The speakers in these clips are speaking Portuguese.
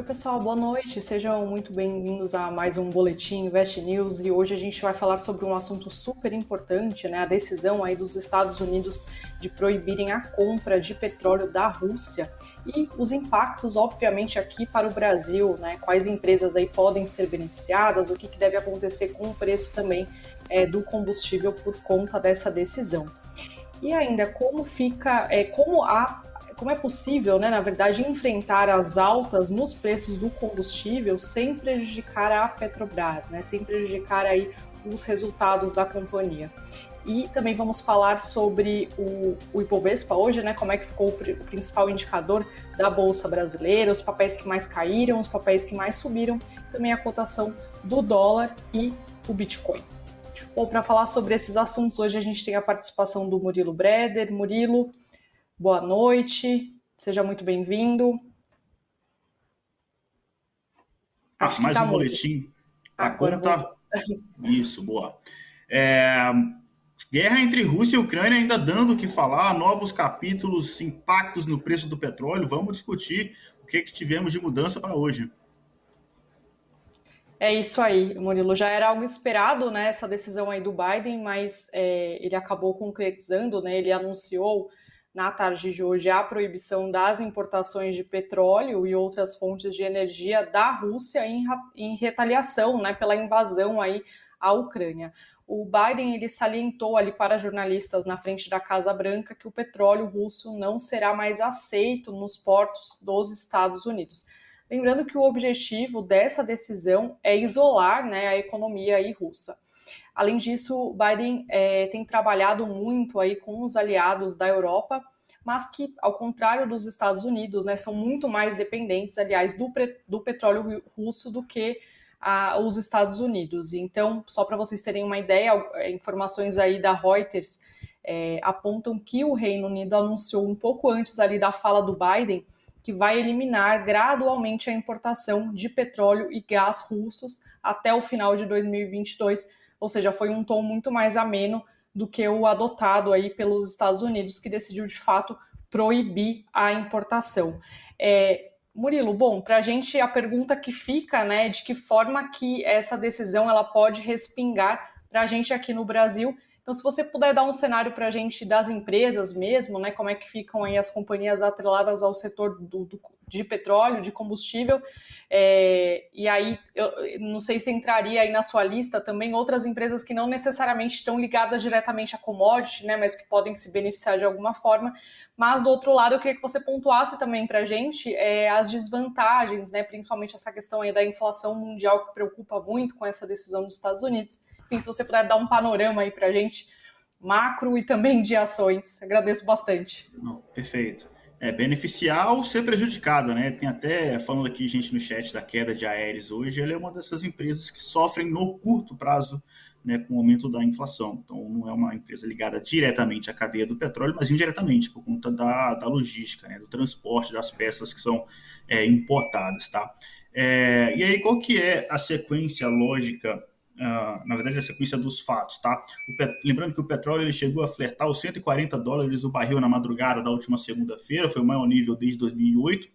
Oi, pessoal, boa noite. Sejam muito bem-vindos a mais um Boletim Invest News e hoje a gente vai falar sobre um assunto super importante, né? A decisão aí dos Estados Unidos de proibirem a compra de petróleo da Rússia e os impactos, obviamente, aqui para o Brasil, né? Quais empresas aí podem ser beneficiadas, o que, que deve acontecer com o preço também é, do combustível por conta dessa decisão. E ainda como fica, é, como a como é possível, né, na verdade, enfrentar as altas nos preços do combustível sem prejudicar a Petrobras, né, sem prejudicar aí os resultados da companhia. E também vamos falar sobre o, o Ibovespa hoje, né? Como é que ficou o, o principal indicador da Bolsa Brasileira, os papéis que mais caíram, os papéis que mais subiram, também a cotação do dólar e o Bitcoin. Bom, para falar sobre esses assuntos, hoje a gente tem a participação do Murilo Breder. Murilo, boa noite, seja muito bem-vindo. Ah, mais tá um boletim para conta. Vou... Isso, boa. É... Guerra entre Rússia e Ucrânia ainda dando o que falar, novos capítulos, impactos no preço do petróleo. Vamos discutir o que, que tivemos de mudança para hoje. É isso aí, Murilo. Já era algo esperado, né? Essa decisão aí do Biden, mas é, ele acabou concretizando, né? Ele anunciou na tarde de hoje a proibição das importações de petróleo e outras fontes de energia da Rússia em, em retaliação né, pela invasão aí à Ucrânia. O Biden ele salientou ali para jornalistas na frente da Casa Branca que o petróleo russo não será mais aceito nos portos dos Estados Unidos. Lembrando que o objetivo dessa decisão é isolar né, a economia aí russa. Além disso, Biden é, tem trabalhado muito aí com os aliados da Europa, mas que, ao contrário dos Estados Unidos, né, são muito mais dependentes, aliás, do, do petróleo russo do que a, os Estados Unidos. Então, só para vocês terem uma ideia, é, informações aí da Reuters é, apontam que o Reino Unido anunciou um pouco antes ali da fala do Biden que vai eliminar gradualmente a importação de petróleo e gás russos até o final de 2022 ou seja, foi um tom muito mais ameno do que o adotado aí pelos Estados Unidos, que decidiu de fato proibir a importação. É, Murilo, bom, para a gente a pergunta que fica, né, de que forma que essa decisão ela pode respingar para a gente aqui no Brasil então, se você puder dar um cenário para a gente das empresas mesmo, né, como é que ficam aí as companhias atreladas ao setor do, do de petróleo, de combustível, é, e aí eu não sei se entraria aí na sua lista também outras empresas que não necessariamente estão ligadas diretamente à commodity, né, mas que podem se beneficiar de alguma forma. Mas do outro lado, eu queria que você pontuasse também para a gente é, as desvantagens, né, principalmente essa questão aí da inflação mundial que preocupa muito com essa decisão dos Estados Unidos enfim, se você puder dar um panorama aí para a gente, macro e também de ações, agradeço bastante. Não, perfeito. É, beneficiar ou ser prejudicada, né? Tem até, falando aqui, gente, no chat da queda de Aeres hoje, ela é uma dessas empresas que sofrem no curto prazo né, com o aumento da inflação. Então, não é uma empresa ligada diretamente à cadeia do petróleo, mas indiretamente, por conta da, da logística, né, do transporte das peças que são é, importadas, tá? É, e aí, qual que é a sequência lógica Uh, na verdade, a sequência dos fatos, tá? Lembrando que o petróleo ele chegou a flertar os 140 dólares o barril na madrugada da última segunda-feira, foi o maior nível desde 2008,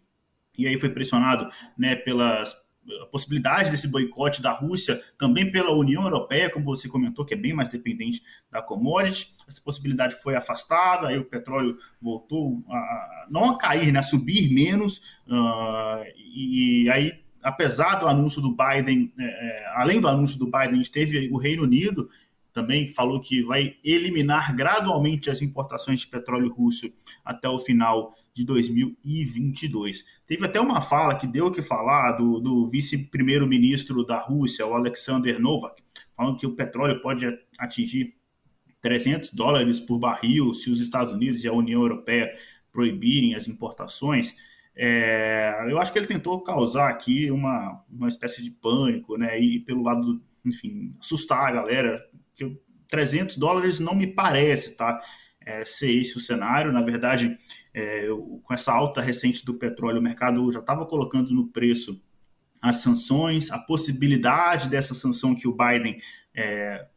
e aí foi pressionado né, pelas a possibilidade desse boicote da Rússia, também pela União Europeia, como você comentou, que é bem mais dependente da commodity. Essa possibilidade foi afastada, aí o petróleo voltou a, não a cair, né, a subir menos, uh, e aí apesar do anúncio do Biden, é, é, além do anúncio do Biden, a gente teve o Reino Unido também falou que vai eliminar gradualmente as importações de petróleo russo até o final de 2022. Teve até uma fala que deu o que falar do, do vice-primeiro-ministro da Rússia, o Alexander Novak, falando que o petróleo pode atingir 300 dólares por barril se os Estados Unidos e a União Europeia proibirem as importações. É, eu acho que ele tentou causar aqui uma, uma espécie de pânico, né? E pelo lado, enfim, assustar a galera. Que 300 dólares não me parece, tá? É, ser esse o cenário. Na verdade, é, eu, com essa alta recente do petróleo, o mercado já estava colocando no preço as sanções, a possibilidade dessa sanção que o Biden é,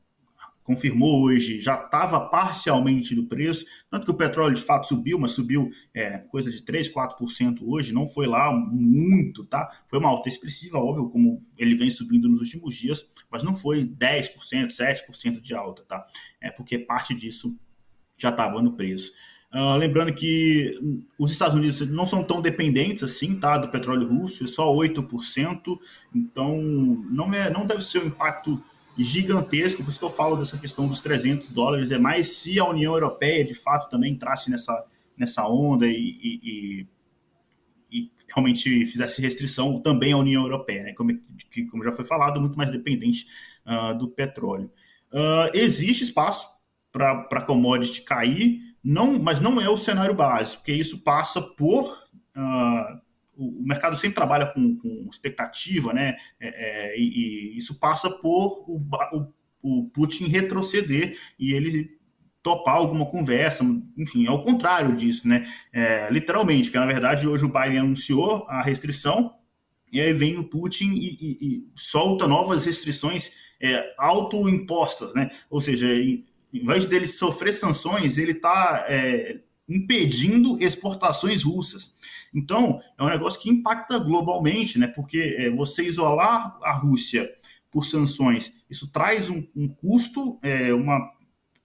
confirmou hoje, já estava parcialmente no preço, tanto que o petróleo de fato subiu, mas subiu é, coisa de 3, 4% hoje, não foi lá muito, tá? Foi uma alta expressiva, óbvio, como ele vem subindo nos últimos dias, mas não foi 10%, 7% de alta, tá? É porque parte disso já estava no preço. Uh, lembrando que os Estados Unidos não são tão dependentes assim, tá, do petróleo russo, é só 8%, então não, é, não deve ser um impacto gigantesco, por isso que eu falo dessa questão dos 300 dólares, é mais se a União Europeia de fato também entrasse nessa, nessa onda e, e, e, e realmente fizesse restrição também à União Europeia, né, como, que, como já foi falado, muito mais dependente uh, do petróleo. Uh, existe espaço para a commodity cair, não, mas não é o cenário base, porque isso passa por uh, o mercado sempre trabalha com, com expectativa, né? É, é, e, e, isso passa por o, o, o, Putin retroceder e ele topar alguma conversa, enfim, é o contrário disso, né? É, literalmente, porque na verdade hoje o Biden anunciou a restrição e aí vem o Putin e, e, e solta novas restrições é, autoimpostas, né? Ou seja, em, em vez dele sofrer sanções, ele está é, impedindo exportações russas. Então, é um negócio que impacta globalmente, né? Porque é, você isolar a Rússia por sanções, isso traz um, um custo, é, uma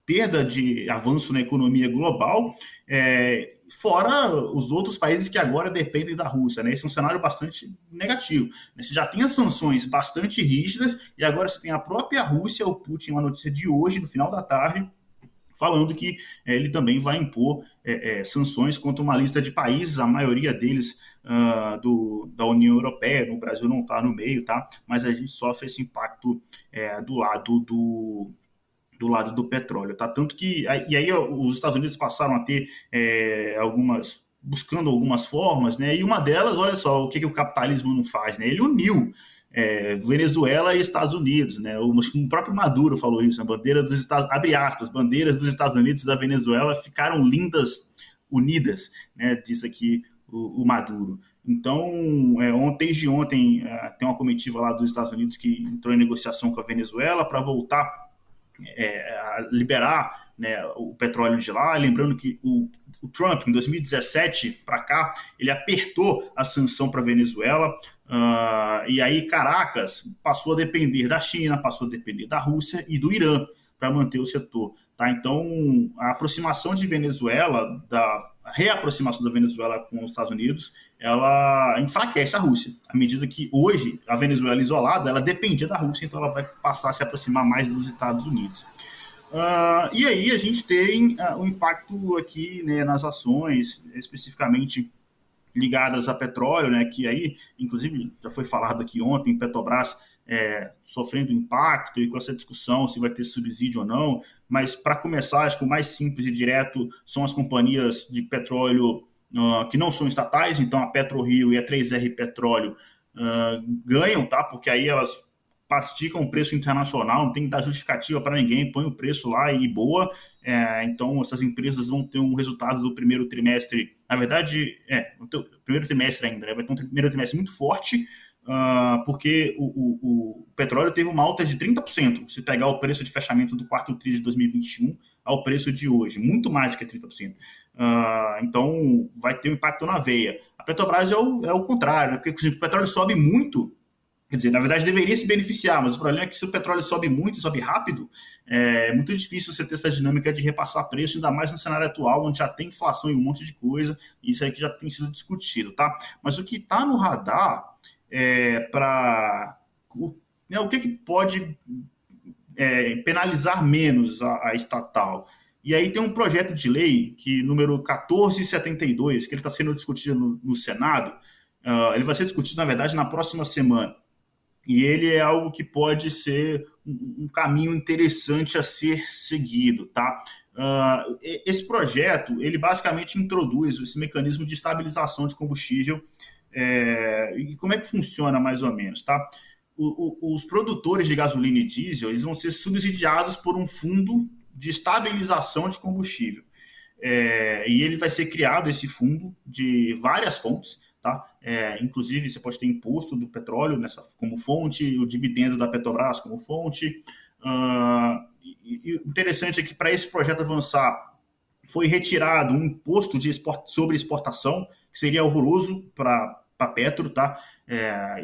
perda de avanço na economia global, é, fora os outros países que agora dependem da Rússia. Né? Esse é um cenário bastante negativo. Você já tem as sanções bastante rígidas e agora você tem a própria Rússia, o Putin, uma notícia de hoje, no final da tarde, falando que é, ele também vai impor é, é, sanções contra uma lista de países, a maioria deles uh, do, da União Europeia, no Brasil não está no meio, tá? Mas a gente sofre esse impacto é, do lado do, do lado do petróleo, tá? Tanto que e aí os Estados Unidos passaram a ter é, algumas buscando algumas formas, né? E uma delas, olha só, o que, que o capitalismo não faz, né? Ele uniu é, Venezuela e Estados Unidos, né? O, o, próprio Maduro falou isso, a bandeira dos Estados, abre aspas, bandeiras dos Estados Unidos e da Venezuela ficaram lindas, unidas, né? Disse aqui o, o Maduro. Então, é, ontem, desde ontem, é, tem uma comitiva lá dos Estados Unidos que entrou em negociação com a Venezuela para voltar é, a liberar né, o petróleo de lá. Lembrando que o, o Trump, em 2017 para cá, ele apertou a sanção para a Venezuela. Uh, e aí Caracas passou a depender da China, passou a depender da Rússia e do Irã para manter o setor. Tá? Então, a aproximação de Venezuela, da reaproximação da Venezuela com os Estados Unidos, ela enfraquece a Rússia. À medida que hoje a Venezuela isolada, ela dependia da Rússia, então ela vai passar a se aproximar mais dos Estados Unidos. Uh, e aí a gente tem uh, o impacto aqui né, nas ações, especificamente ligadas a petróleo, né, que aí, inclusive, já foi falado aqui ontem, Petrobras é, sofrendo impacto e com essa discussão se vai ter subsídio ou não, mas para começar, acho que o mais simples e direto são as companhias de petróleo uh, que não são estatais, então a PetroRio e a 3R Petróleo ganham, tá? Porque aí elas praticam um preço internacional, não tem que dar justificativa para ninguém, põe o preço lá e boa. É, então, essas empresas vão ter um resultado do primeiro trimestre, na verdade, é, primeiro trimestre ainda, né? vai ter um primeiro trimestre muito forte, uh, porque o, o, o, petróleo teve uma alta de 30%, se pegar o preço de fechamento do quarto tri de 2021 ao preço de hoje, muito mais do que 30%. Uh, ah, então, vai ter um impacto na veia. A Petrobras é o, é o contrário, né? porque se o petróleo sobe muito, Quer dizer, na verdade deveria se beneficiar, mas o problema é que se o petróleo sobe muito, sobe rápido, é muito difícil você ter essa dinâmica de repassar preço, ainda mais no cenário atual, onde já tem inflação e um monte de coisa, isso aí que já tem sido discutido, tá? Mas o que está no radar é para. Né, o que, que pode é, penalizar menos a, a estatal? E aí tem um projeto de lei, que número 1472, que ele está sendo discutido no, no Senado. Uh, ele vai ser discutido, na verdade, na próxima semana e ele é algo que pode ser um, caminho interessante a ser seguido, tá? Uh, esse projeto, ele basicamente introduz esse mecanismo de estabilização de combustível é, e como é que funciona mais ou menos, tá? O, o, os produtores de gasolina e diesel, eles vão ser subsidiados por um fundo de estabilização de combustível. É, e ele vai ser criado, esse fundo, de várias fontes, Tá? É, inclusive, você pode ter imposto do petróleo nessa, como fonte, o dividendo da Petrobras como fonte, uh, e interessante é que para esse projeto avançar, foi retirado um imposto de export, sobre exportação, que seria horroroso para a Petro, tá? É,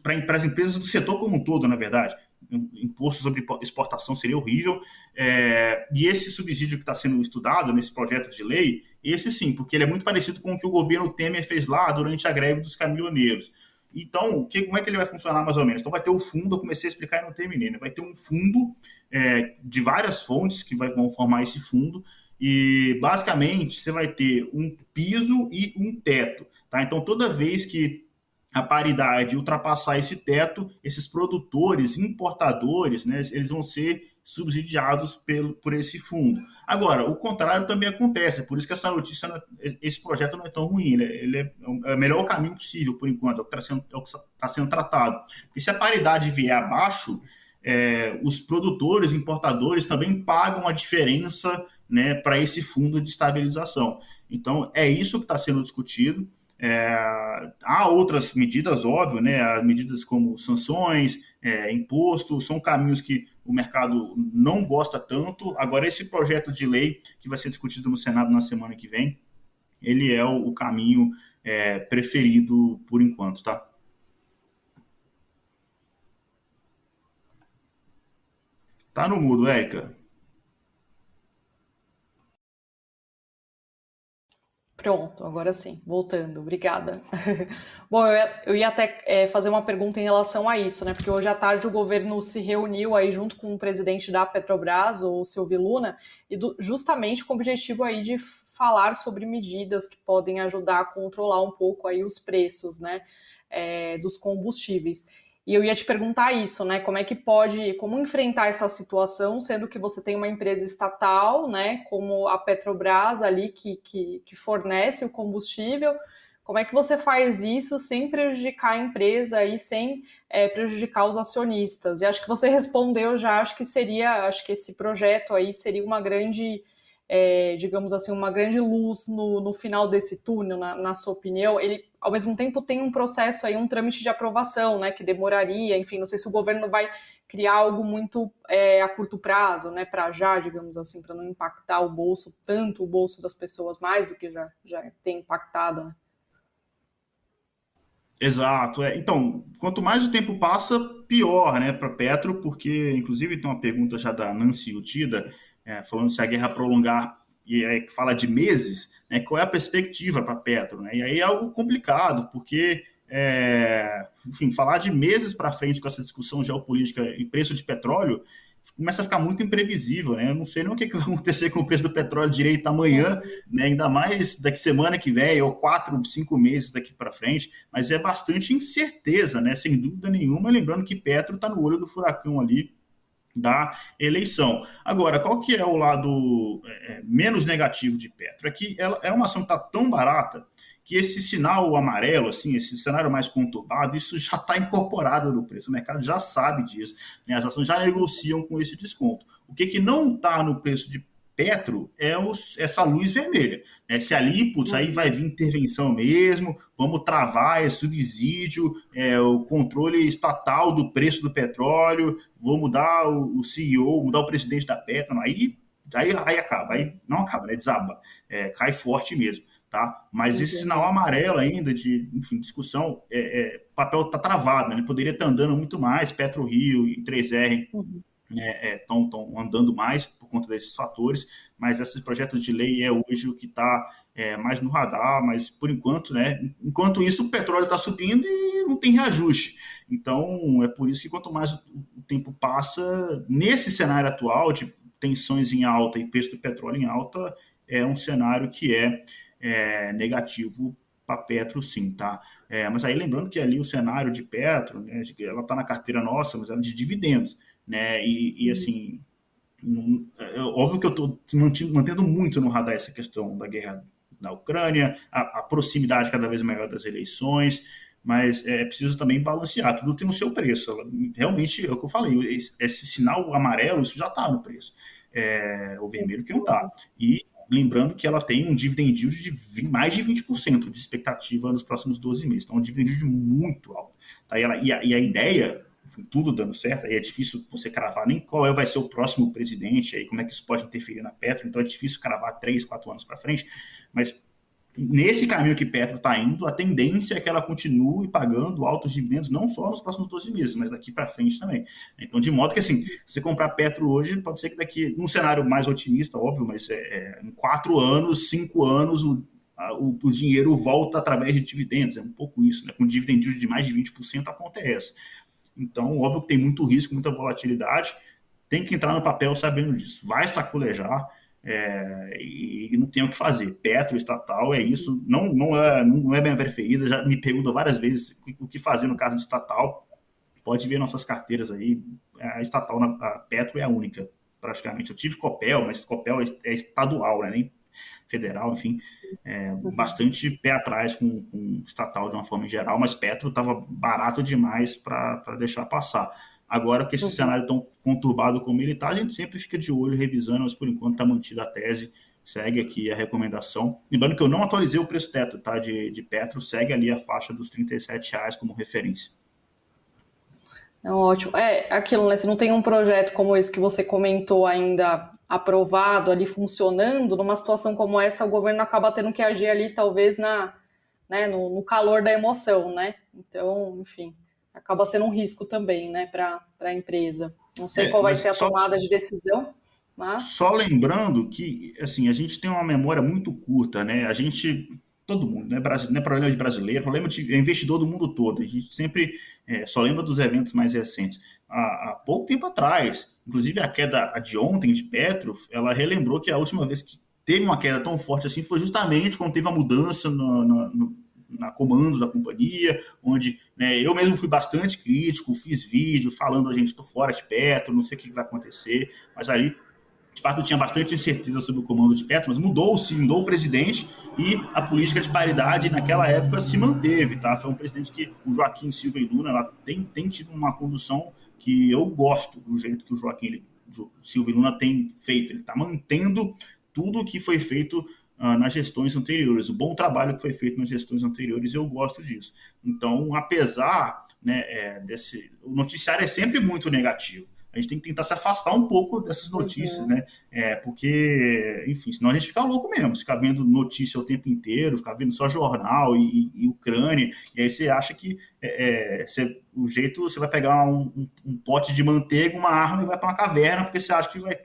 para as empresas do setor como um todo, na verdade. Imposto sobre exportação seria horrível. É, e esse subsídio que está sendo estudado nesse projeto de lei, esse sim, porque ele é muito parecido com o que o governo Temer fez lá durante a greve dos caminhoneiros. Então, que, como é que ele vai funcionar mais ou menos? Então, vai ter o fundo, eu comecei a explicar e não terminei, né? vai ter um fundo é, de várias fontes que vai, vão formar esse fundo, e basicamente você vai ter um piso e um teto. Tá? Então, toda vez que a paridade ultrapassar esse teto, esses produtores, importadores, né, eles vão ser subsidiados pelo, por esse fundo. Agora, o contrário também acontece, é por isso que essa notícia, esse projeto não é tão ruim, ele é, ele é o melhor caminho possível, por enquanto, é o que está sendo, é tá sendo tratado. E se a paridade vier abaixo, é, os produtores, importadores também pagam a diferença né, para esse fundo de estabilização. Então, é isso que está sendo discutido. É, há outras medidas, óbvio, né? As medidas como sanções, é, imposto, são caminhos que o mercado não gosta tanto. Agora, esse projeto de lei que vai ser discutido no Senado na semana que vem, ele é o, o caminho é, preferido por enquanto, tá? Tá no mudo, Érica. Pronto, agora sim, voltando, obrigada. Bom, eu ia, eu ia até é, fazer uma pergunta em relação a isso, né? Porque hoje à tarde o governo se reuniu aí junto com o presidente da Petrobras, o Silvio Luna, e do, justamente com o objetivo aí de falar sobre medidas que podem ajudar a controlar um pouco aí os preços, né? É, dos combustíveis. E eu ia te perguntar isso, né? Como é que pode, como enfrentar essa situação, sendo que você tem uma empresa estatal, né? Como a Petrobras ali que, que, que fornece o combustível. Como é que você faz isso sem prejudicar a empresa e sem é, prejudicar os acionistas? E acho que você respondeu já, acho que seria, acho que esse projeto aí seria uma grande é, digamos assim, uma grande luz no, no final desse túnel, na, na, sua opinião? Ele, ao mesmo tempo, tem um processo aí, um trâmite de aprovação, né, que demoraria, enfim, não sei se o governo vai criar algo muito é, a curto prazo, né, para já, digamos assim, para não impactar o bolso, tanto o bolso das pessoas, mais do que já, já tem impactado, né? Exato. É. Então, quanto mais o tempo passa, pior, né, para Petro, porque, inclusive, tem uma pergunta já da Nancy Utida, é, falando se a guerra prolongar e aí fala de meses, né, qual é a perspectiva para Petro? Né? E aí é algo complicado, porque, é, enfim, falar de meses para frente com essa discussão geopolítica e preço de petróleo começa a ficar muito imprevisível, né? Eu não sei nem o que, que vai acontecer com o preço do petróleo direito amanhã, né? ainda mais daqui semana que vem, ou quatro, cinco meses daqui para frente, mas é bastante incerteza, né? Sem dúvida nenhuma, lembrando que Petro está no olho do furacão ali, da eleição. Agora, qual que é o lado é, é, menos negativo de Petro? É que ela é uma ação que está tão barata que esse sinal amarelo, assim, esse cenário mais conturbado, isso já está incorporado no preço. O mercado já sabe disso. Né? As ações já negociam com esse desconto. O que, que não está no preço de Petro é os, essa luz vermelha. Né? Se ali, putz, aí vai vir intervenção mesmo, vamos travar esse subsídio, é, o controle estatal do preço do petróleo, vou mudar o, o CEO, mudar o presidente da Petro, aí, aí, aí acaba, aí não acaba, né? Desaba, é, cai forte mesmo. Tá? Mas esse sinal amarelo ainda de enfim, discussão, é, é papel está travado, né? ele poderia estar andando muito mais, Petro Rio e 3R uhum estão é, é andando mais por conta desses fatores, mas esse projeto de lei é hoje o que está é, mais no radar, mas por enquanto, né? Enquanto isso, o petróleo está subindo e não tem reajuste. Então, é por isso que quanto mais o tempo passa, nesse cenário atual de tensões em alta e preço do petróleo em alta, é um cenário que é, é negativo para Petro, sim, tá? É, mas aí lembrando que ali o cenário de Petro, né, ela está na carteira nossa, mas ela é de dividendos né? E, e uhum. assim, é óbvio que eu estou mantendo muito no radar essa questão da guerra na Ucrânia, a, a, proximidade cada vez maior das eleições, mas é preciso também balancear, tudo tem o seu preço. Realmente, é o que eu falei, esse, esse sinal amarelo, isso já está no preço. É, o vermelho que não está. E lembrando que ela tem um dividend yield de mais de 20% de expectativa nos próximos 12 meses. Então, é um dividend yield muito alto. Tá? E, ela, e, a, e a ideia tudo dando certo, aí é difícil você cravar nem qual é, vai ser o próximo presidente, aí como é que isso pode interferir na Petro, então é difícil cravar três, quatro anos para frente, mas nesse caminho que Petro está indo, a tendência é que ela continue pagando altos dividendos, não só nos próximos 12 meses, mas daqui para frente também. Então, de modo que, assim, você comprar Petro hoje, pode ser que daqui, num cenário mais otimista, óbvio, mas é, é, em quatro anos, cinco anos, o, a, o, o, dinheiro volta através de dividendos. É um pouco isso, né? Com dividend de mais de 20%, a conta é. Então, óbvio que tem muito risco, muita volatilidade. Tem que entrar no papel sabendo disso. Vai saculejar é, e não tem o que fazer. Petro, estatal, é isso. Não, não, é, não é minha preferida. Já me perguntam várias vezes o que fazer no caso de estatal. Pode ver nossas carteiras aí. A estatal, a Petro é a única, praticamente. Eu tive Copel, mas Copel é, é estadual, né? nem federal, enfim. É, bastante pé atrás com, com estatal de uma forma geral, mas Petro estava barato demais para deixar passar. Agora que esse uhum. cenário tão conturbado como ele está, a gente sempre fica de olho revisando, mas por enquanto está mantida a tese, segue aqui a recomendação. Lembrando que eu não atualizei o preço teto tá, de, de Petro, segue ali a faixa dos R$ reais como referência. É ótimo. É aquilo, né? Se não tem um projeto como esse que você comentou ainda aprovado ali funcionando, numa situação como essa, o governo acaba tendo que agir ali, talvez, na, né, no, no calor da emoção, né? Então, enfim acaba sendo um risco também, né, para a empresa. Não sei é, qual vai ser a só, tomada de decisão. Mas... Só lembrando que, assim, a gente tem uma memória muito curta, né? A gente, todo mundo, né? não é problema de brasileiro, problema de investidor do mundo todo. A gente sempre é, só lembra dos eventos mais recentes. Há, há, pouco tempo atrás, inclusive a queda de ontem de Petro, ela relembrou que a última vez que teve uma queda tão forte assim foi justamente quando teve a mudança no, no, no na comando da companhia, onde né, eu mesmo fui bastante crítico, fiz vídeo falando a gente estou fora de Petro, não sei o que vai acontecer, mas aí de fato tinha bastante incerteza sobre o comando de Petro, mas mudou-se, mudou o presidente e a política de paridade naquela época se manteve, tá? Foi um presidente que o Joaquim Silva e Luna ela tem, tem tido uma condução que eu gosto do jeito que o Joaquim ele, Silva e Luna tem feito. Ele está mantendo tudo o que foi feito uh, nas gestões anteriores. O bom trabalho que foi feito nas gestões anteriores, eu gosto disso. Então, apesar né, é, desse. O noticiário é sempre muito negativo. A gente tem que tentar se afastar um pouco dessas notícias, uhum. né? É, porque, enfim, senão a gente fica louco mesmo, ficar vendo notícia o tempo inteiro, ficar vendo só jornal e, e, e Ucrânia, e aí você acha que é, é, você, o jeito você vai pegar um, um, um, pote de manteiga, uma arma e vai para uma caverna, porque você acha que vai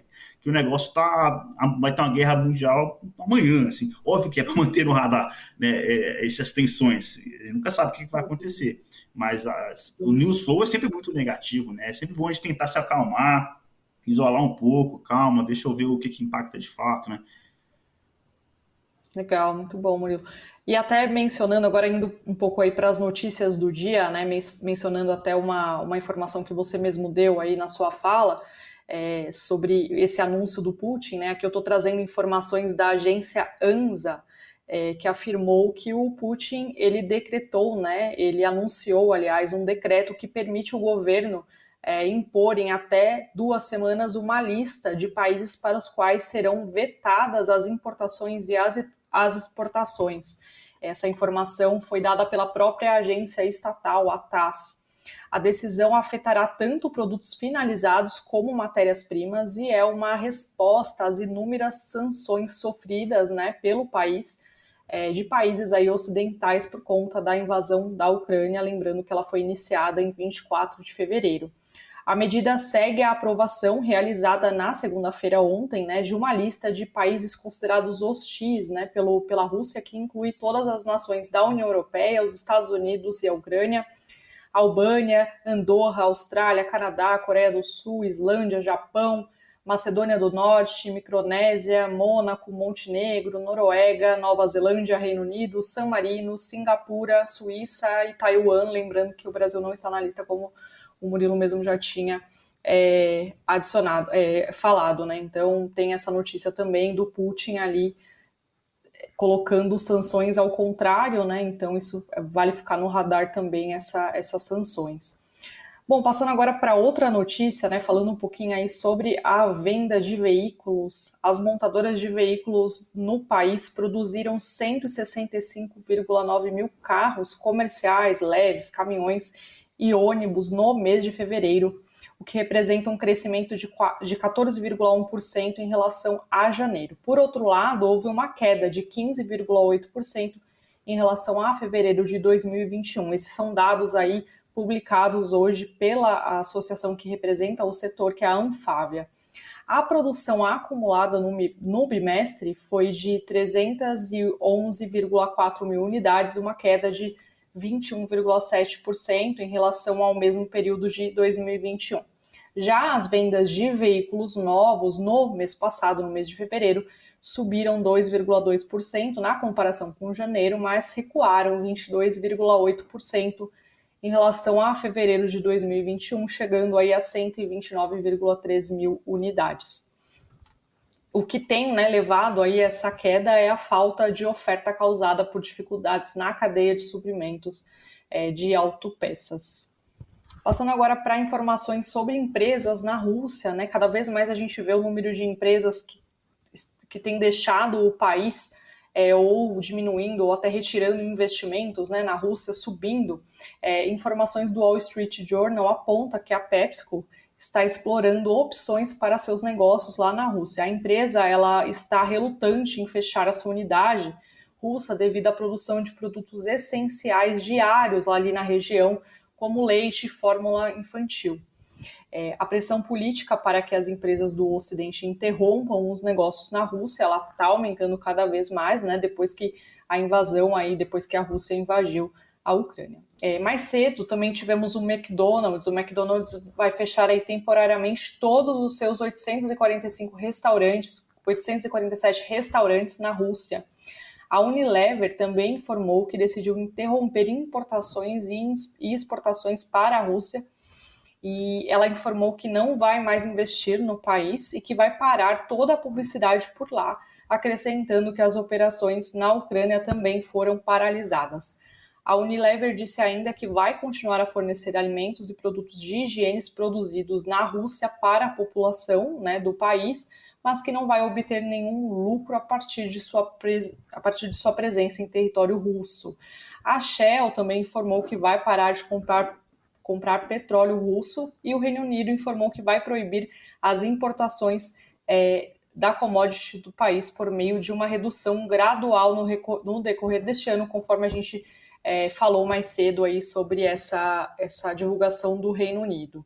que o negócio tá, vai ter uma guerra mundial amanhã. Assim. Óbvio que é para manter no radar né, é, essas tensões. Ele nunca sabe o que vai acontecer. Mas a, o news flow é sempre muito negativo. Né? É sempre bom a gente tentar se acalmar, isolar um pouco, calma, deixa eu ver o que, que impacta de fato. Né? Legal, muito bom, Murilo. E até mencionando, agora indo um pouco aí para as notícias do dia, né, mencionando até uma, uma informação que você mesmo deu aí na sua fala, é, sobre esse anúncio do Putin, né? Aqui eu estou trazendo informações da agência ANSA, é, que afirmou que o Putin ele decretou, né? Ele anunciou, aliás, um decreto que permite o governo é, impor em até duas semanas uma lista de países para os quais serão vetadas as importações e as, as exportações. Essa informação foi dada pela própria agência estatal, a TASS a decisão afetará tanto produtos finalizados como matérias-primas e é uma resposta às inúmeras sanções sofridas né, pelo país, é, de países aí ocidentais por conta da invasão da Ucrânia, lembrando que ela foi iniciada em 24 de fevereiro. A medida segue a aprovação realizada na segunda-feira ontem, né, de uma lista de países considerados hostis, né, pelo, pela Rússia, que inclui todas as nações da União Europeia, os Estados Unidos e a Ucrânia, Albânia, Andorra, Austrália, Canadá, Coreia do Sul, Islândia, Japão, Macedônia do Norte, Micronésia, Mônaco, Montenegro, Noruega, Nova Zelândia, Reino Unido, San Marino, Singapura, Suíça e Taiwan. Lembrando que o Brasil não está na lista, como o Murilo mesmo já tinha é, adicionado, é, falado, né? Então tem essa notícia também do Putin ali colocando sanções ao contrário, né? Então isso vale ficar no radar também essa, essas sanções. Bom, passando agora para outra notícia, né, falando um pouquinho aí sobre a venda de veículos. As montadoras de veículos no país produziram 165,9 mil carros comerciais, leves, caminhões e ônibus no mês de fevereiro, o que representa um crescimento de 14,1% em relação a janeiro. Por outro lado, houve uma queda de 15,8% em relação a fevereiro de 2021. Esses são dados aí publicados hoje pela associação que representa o setor, que é a Anfávia. A produção acumulada no, bimestre foi de 311,4 mil unidades, uma queda de 21,7% em relação ao mesmo período de 2021. Já as vendas de veículos novos no mês passado, no mês de fevereiro, subiram 2,2% na comparação com janeiro, mas recuaram 22,8% em relação a fevereiro de 2021, chegando aí a 129,3 mil unidades. O que tem né, levado aí essa queda é a falta de oferta causada por dificuldades na cadeia de suprimentos é, de autopeças. Passando agora para informações sobre empresas na Rússia, né? Cada vez mais a gente vê o número de empresas que, que têm deixado o país é, ou diminuindo ou até retirando investimentos né, na Rússia, subindo. É, informações do Wall Street Journal aponta que a PepsiCo está explorando opções para seus negócios lá na Rússia. A empresa ela está relutante em fechar a sua unidade russa devido à produção de produtos essenciais diários lá ali na região, como leite e fórmula infantil é, a pressão política para que as empresas do Ocidente interrompam os negócios na Rússia, ela está aumentando cada vez mais, né? Depois que a invasão aí, depois que a Rússia invadiu a Ucrânia. É, mais cedo também tivemos o McDonald's. O McDonald's vai fechar aí temporariamente todos os seus 845 restaurantes, 847 restaurantes na Rússia. A Unilever também informou que decidiu interromper importações e exportações para a Rússia e ela informou que não vai mais investir no país e que vai parar toda a publicidade por lá, acrescentando que as operações na Ucrânia também foram paralisadas. A Unilever disse ainda que vai continuar a fornecer alimentos e produtos de higiene produzidos na Rússia para a população né, do país, mas que não vai obter nenhum lucro a partir, de sua a partir de sua presença em território russo. A Shell também informou que vai parar de comprar comprar petróleo russo e o Reino Unido informou que vai proibir as importações é, da commodity do país por meio de uma redução gradual no, no decorrer deste ano, conforme a gente é, falou mais cedo aí sobre essa, essa divulgação do Reino Unido.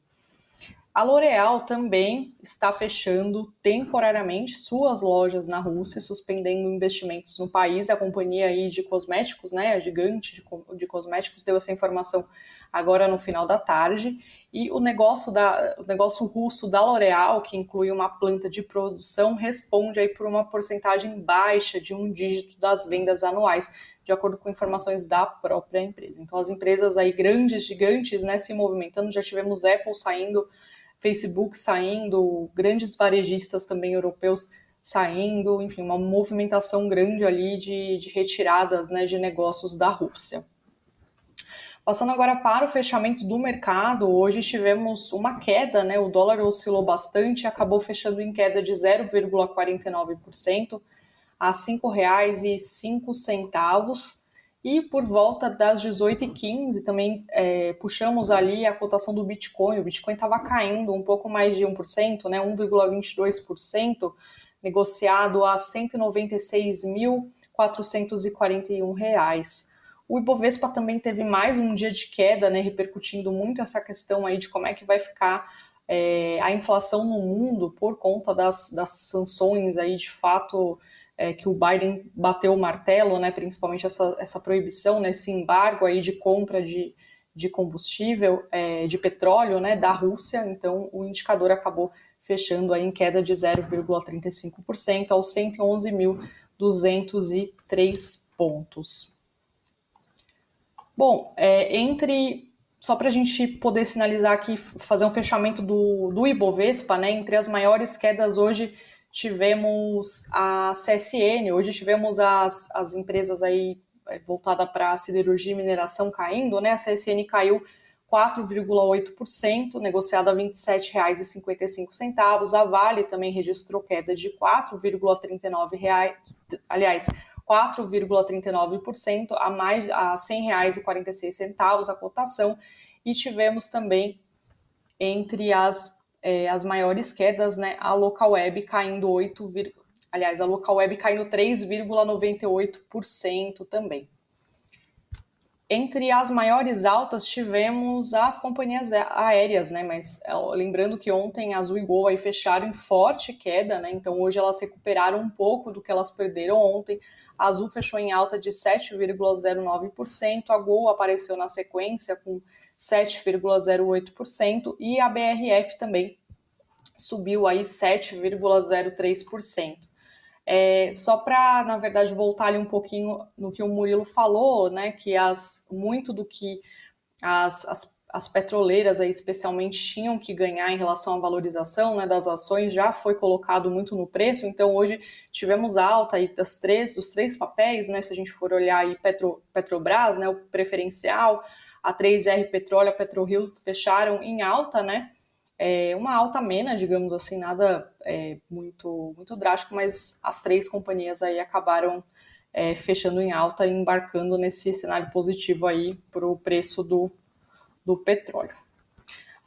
A L'Oréal também está fechando temporariamente suas lojas na Rússia, suspendendo investimentos no país. A companhia aí de cosméticos, né, a gigante de, de cosméticos, deu essa informação agora no final da tarde. E o negócio, da, o negócio russo da L'Oréal, que inclui uma planta de produção, responde aí por uma porcentagem baixa de um dígito das vendas anuais, de acordo com informações da própria empresa. Então, as empresas aí grandes, gigantes, né, se movimentando, já tivemos Apple saindo, Facebook saindo, grandes varejistas também europeus saindo, enfim, uma movimentação grande ali de, de retiradas né, de negócios da Rússia. Passando agora para o fechamento do mercado, hoje tivemos uma queda, né? O dólar oscilou bastante, acabou fechando em queda de 0,49% a R$ 5,05. E por volta das 18h15 também é, puxamos ali a cotação do Bitcoin. O Bitcoin estava caindo um pouco mais de 1%, né? 1,22%, negociado a R$ 196.441. O Ibovespa também teve mais um dia de queda, né, repercutindo muito essa questão aí de como é que vai ficar é, a inflação no mundo por conta das, das sanções aí de fato é, que o Biden bateu o martelo, né, principalmente essa, essa proibição, né, esse embargo aí de compra de, de combustível, é, de petróleo, né, da Rússia. Então, o indicador acabou fechando aí em queda de 0,35% aos 111.203 pontos. Bom, é, entre. Só para a gente poder sinalizar aqui, fazer um fechamento do, do Ibovespa, né? Entre as maiores quedas hoje tivemos a CSN, hoje tivemos as, as empresas aí é, voltada para siderurgia e mineração caindo, né? A CSN caiu 4,8%, negociada a R$ 27,55. A Vale também registrou queda de 4,39 aliás, 4,39% a mais a R$ 100,46 a cotação. e tivemos também entre as, é, as maiores quedas, né, a local web caindo 8, aliás, a local web caindo 3,98% também. Entre as maiores altas tivemos as companhias aéreas, né? Mas lembrando que ontem a Azul e Gol aí fecharam em forte queda, né? Então hoje elas recuperaram um pouco do que elas perderam ontem. A Azul fechou em alta de 7,09%, a Gol apareceu na sequência com 7,08% e a BRF também subiu aí 7,03%. É, só para, na verdade, voltar ali um pouquinho no que o Murilo falou, né, que as, muito do que as, as, as petroleiras aí especialmente tinham que ganhar em relação à valorização né, das ações já foi colocado muito no preço, então hoje tivemos alta aí das três, dos três papéis, né, se a gente for olhar aí Petro, Petrobras, né, o preferencial, a 3R Petróleo, a PetroRio fecharam em alta, né, é, uma alta amena, digamos assim, nada é, muito, muito drástico, mas as três companhias aí acabaram é, fechando em alta e embarcando nesse cenário positivo aí para o preço do, do petróleo.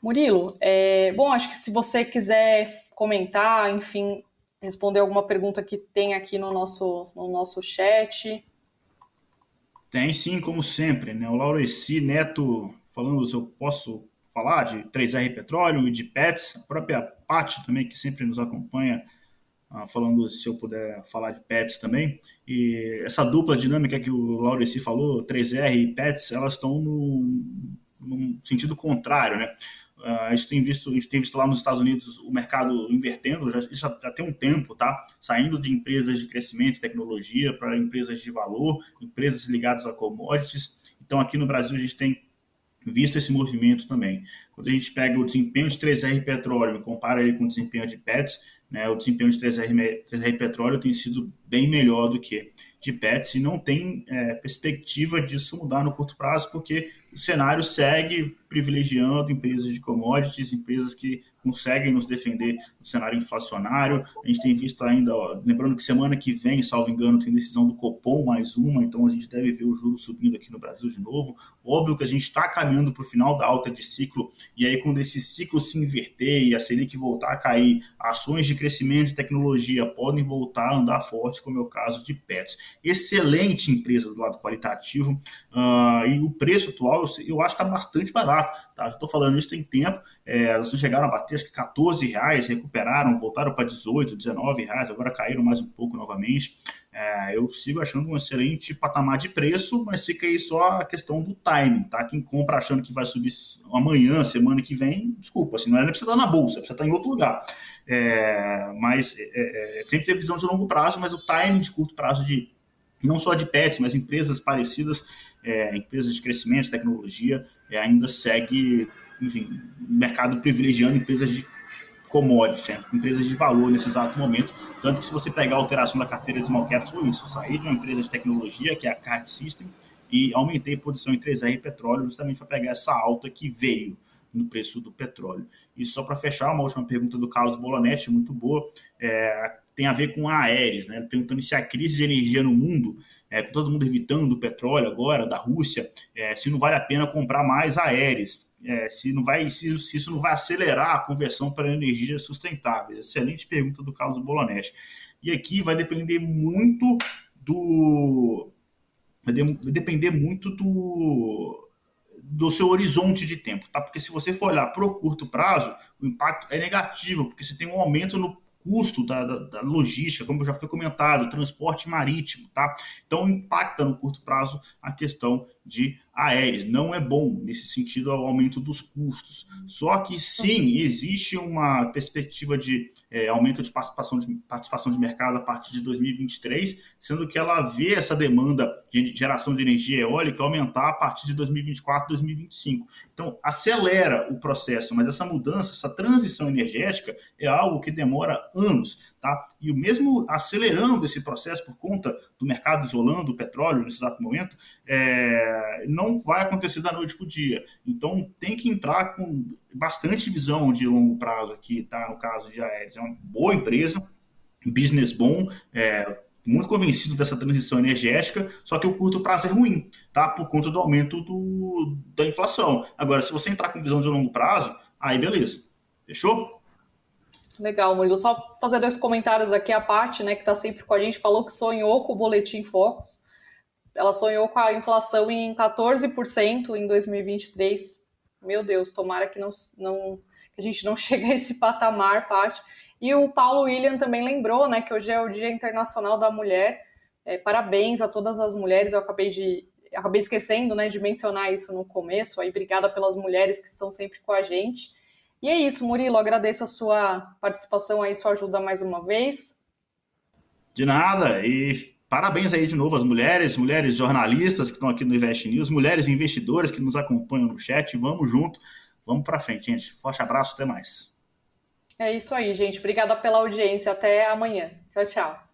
Murilo, é, bom, acho que se você quiser comentar, enfim, responder alguma pergunta que tem aqui no nosso, no nosso chat. Tem sim, como sempre, né? O Laureci Neto falando se eu posso falar de 3R Petróleo e de Pets, a própria Paty também, que sempre nos acompanha, uh, falando se eu puder falar de Pets também. E essa dupla dinâmica que o Laureci falou, 3R e Pets, elas estão no, num sentido contrário, né? Uh, a, gente tem visto, a gente tem visto lá nos Estados Unidos o mercado invertendo, já, isso já tem um tempo, tá? Saindo de empresas de crescimento e tecnologia para empresas de valor, empresas ligadas a commodities. Então, aqui no Brasil, a gente tem visto esse movimento também. Quando a gente pega o desempenho de 3R Petróleo e compara ele com o desempenho de PETS, né, o desempenho de 3R, 3R Petróleo tem sido bem melhor do que de PETS e não tem é, perspectiva disso mudar no curto prazo, porque o cenário segue privilegiando empresas de commodities, empresas que conseguem nos defender do cenário inflacionário. A gente tem visto ainda, ó, lembrando que semana que vem, salvo engano, tem decisão do Copom mais uma, então a gente deve ver o juro subindo aqui no Brasil de novo. Óbvio que a gente está caminhando para o final da alta de ciclo, e aí quando esse ciclo se inverter e a Selic voltar a cair, ações de crescimento de tecnologia podem voltar a andar forte, como é o caso de Pets. Excelente empresa do lado qualitativo, uh, e o preço atual eu, eu acho que está bastante barato. Tá? Estou falando isso tem tempo, é, elas chegaram a bater acho que 14 reais, recuperaram, voltaram para 18, 19 reais, agora caíram mais um pouco novamente. É, eu sigo achando um excelente patamar de preço, mas fica aí só a questão do timing, tá? Quem compra achando que vai subir amanhã, semana que vem, desculpa, assim, não é nem precisa estar na bolsa, precisa estar em outro lugar. É, mas é, é, sempre ter visão de longo prazo, mas o timing de curto prazo de não só de pets, mas empresas parecidas, é, empresas de crescimento, tecnologia, é, ainda segue, enfim, mercado privilegiando empresas de commodity, né? empresas de valor nesse exato momento. Tanto que se você pegar a alteração da carteira de small caps, foi isso. Eu saí de uma empresa de tecnologia, que é a Card System, e aumentei a posição em 3R Petróleo, justamente para pegar essa alta que veio no preço do petróleo. E só para fechar, uma última pergunta do Carlos Bolonetti, muito boa, é, tem a ver com a né? perguntando se a crise de energia no mundo, é, com todo mundo evitando o petróleo agora, da Rússia, é, se não vale a pena comprar mais Aeres, é, se, não vai, se, se, isso não vai acelerar a conversão para energia sustentável. Excelente pergunta do Carlos Bolonetti. E aqui vai depender muito do. Vai depender muito do, do seu horizonte de tempo, tá? Porque se você for olhar para o curto prazo, o impacto é negativo, porque você tem um aumento no custo da, da, da, logística, como já foi comentado, transporte marítimo, tá? Então impacta no curto prazo a questão de aéreas. Não é bom nesse sentido o aumento dos custos. Só que sim, existe uma perspectiva de é, aumento de participação, de participação de mercado a partir de 2023, sendo que ela vê essa demanda de geração de energia eólica aumentar a partir de 2024, 2025. Então, acelera o processo, mas essa mudança, essa transição energética é algo que demora anos. Tá? E o mesmo acelerando esse processo por conta do mercado isolando o petróleo nesse exato momento, é, não vai acontecer da noite para o dia. Então tem que entrar com bastante visão de longo prazo aqui, tá? No caso de Aedes. É uma boa empresa, business bom, é, muito convencido dessa transição energética, só que o curto prazo é ruim, tá? Por conta do aumento do, da inflação. Agora, se você entrar com visão de longo prazo, aí beleza. Fechou? Legal, Murilo. Só fazer dois comentários aqui. A parte, né, que está sempre com a gente, falou que sonhou com o Boletim Focus. Ela sonhou com a inflação em 14% em 2023. Meu Deus, tomara que não, não que a gente não chegue a esse patamar, Paty. E o Paulo William também lembrou, né, que hoje é o Dia Internacional da Mulher. É, parabéns a todas as mulheres. Eu acabei de acabei esquecendo, né, de mencionar isso no começo. Aí, obrigada pelas mulheres que estão sempre com a gente. E é isso, Murilo, agradeço a sua participação aí, sua ajuda mais uma vez. De nada, e parabéns aí de novo às mulheres, mulheres jornalistas que estão aqui no Invest News, mulheres investidoras que nos acompanham no chat, vamos junto, vamos para frente, gente. Forte abraço, até mais. É isso aí, gente. Obrigada pela audiência. Até amanhã. Tchau, tchau.